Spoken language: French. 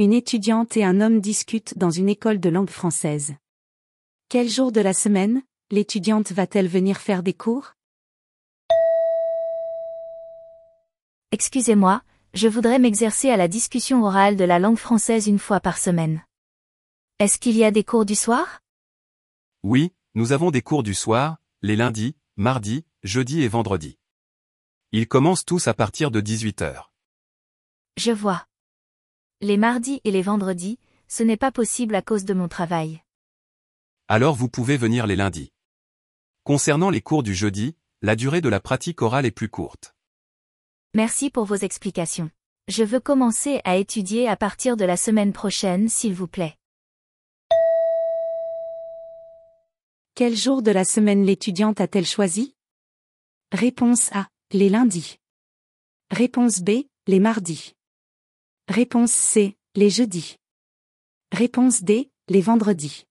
Une étudiante et un homme discutent dans une école de langue française. Quel jour de la semaine, l'étudiante va-t-elle venir faire des cours? Excusez-moi, je voudrais m'exercer à la discussion orale de la langue française une fois par semaine. Est-ce qu'il y a des cours du soir? Oui, nous avons des cours du soir, les lundis, mardis, jeudis et vendredis. Ils commencent tous à partir de 18h. Je vois. Les mardis et les vendredis, ce n'est pas possible à cause de mon travail. Alors vous pouvez venir les lundis. Concernant les cours du jeudi, la durée de la pratique orale est plus courte. Merci pour vos explications. Je veux commencer à étudier à partir de la semaine prochaine s'il vous plaît. Quel jour de la semaine l'étudiante a-t-elle choisi? Réponse A. Les lundis. Réponse B. Les mardis. Réponse C. Les jeudis. Réponse D. Les vendredis.